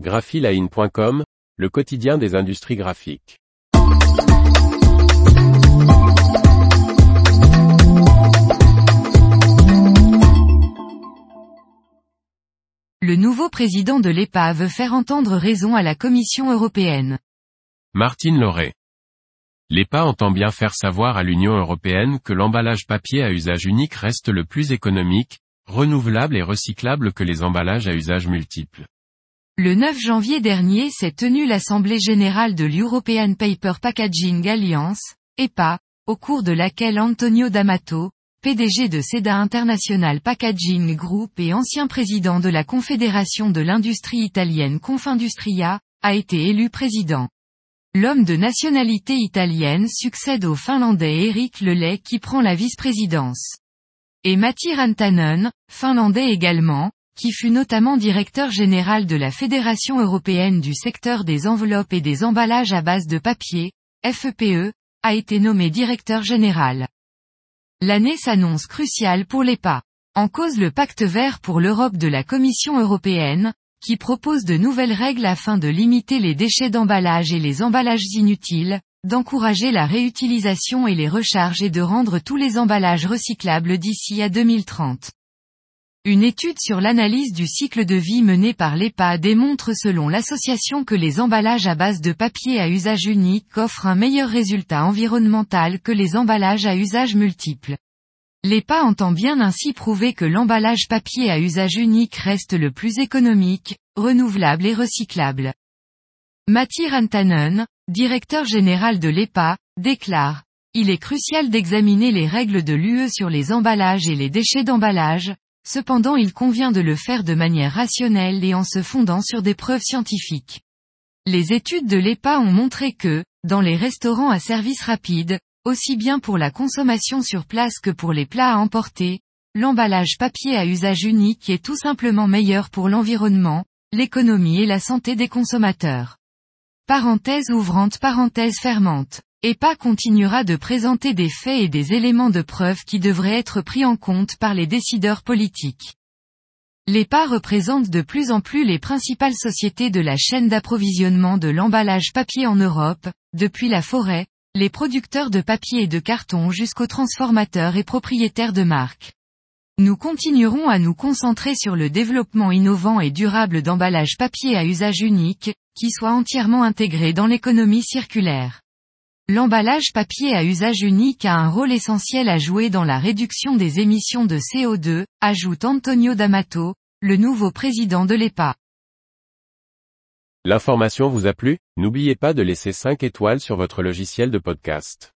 graphiline.com, le quotidien des industries graphiques. Le nouveau président de l'EPA veut faire entendre raison à la Commission européenne. Martine Lauré. L'EPA entend bien faire savoir à l'Union européenne que l'emballage papier à usage unique reste le plus économique, renouvelable et recyclable que les emballages à usage multiple. Le 9 janvier dernier s'est tenue l'Assemblée générale de l'European Paper Packaging Alliance, EPA, au cours de laquelle Antonio D'Amato, PDG de SEDA International Packaging Group et ancien président de la Confédération de l'industrie italienne Confindustria, a été élu président. L'homme de nationalité italienne succède au Finlandais Eric Lelay qui prend la vice-présidence. Et Matti Rantanen, finlandais également, qui fut notamment directeur général de la Fédération européenne du secteur des enveloppes et des emballages à base de papier, FEPE, a été nommé directeur général. L'année s'annonce cruciale pour l'EPA. En cause le pacte vert pour l'Europe de la Commission européenne, qui propose de nouvelles règles afin de limiter les déchets d'emballage et les emballages inutiles, d'encourager la réutilisation et les recharges et de rendre tous les emballages recyclables d'ici à 2030. Une étude sur l'analyse du cycle de vie menée par l'EPA démontre selon l'association que les emballages à base de papier à usage unique offrent un meilleur résultat environnemental que les emballages à usage multiple. L'EPA entend bien ainsi prouver que l'emballage papier à usage unique reste le plus économique, renouvelable et recyclable. Matti Rantanen, directeur général de l'EPA, déclare Il est crucial d'examiner les règles de l'UE sur les emballages et les déchets d'emballage, Cependant il convient de le faire de manière rationnelle et en se fondant sur des preuves scientifiques. Les études de l'EPA ont montré que, dans les restaurants à service rapide, aussi bien pour la consommation sur place que pour les plats à emporter, l'emballage papier à usage unique est tout simplement meilleur pour l'environnement, l'économie et la santé des consommateurs. Parenthèse ouvrante parenthèse fermante. EPA continuera de présenter des faits et des éléments de preuve qui devraient être pris en compte par les décideurs politiques. L'EPA représente de plus en plus les principales sociétés de la chaîne d'approvisionnement de l'emballage papier en Europe, depuis la forêt, les producteurs de papier et de carton jusqu'aux transformateurs et propriétaires de marques. Nous continuerons à nous concentrer sur le développement innovant et durable d'emballage papier à usage unique, qui soit entièrement intégré dans l'économie circulaire. L'emballage papier à usage unique a un rôle essentiel à jouer dans la réduction des émissions de CO2, ajoute Antonio D'Amato, le nouveau président de l'EPA. L'information vous a plu? N'oubliez pas de laisser 5 étoiles sur votre logiciel de podcast.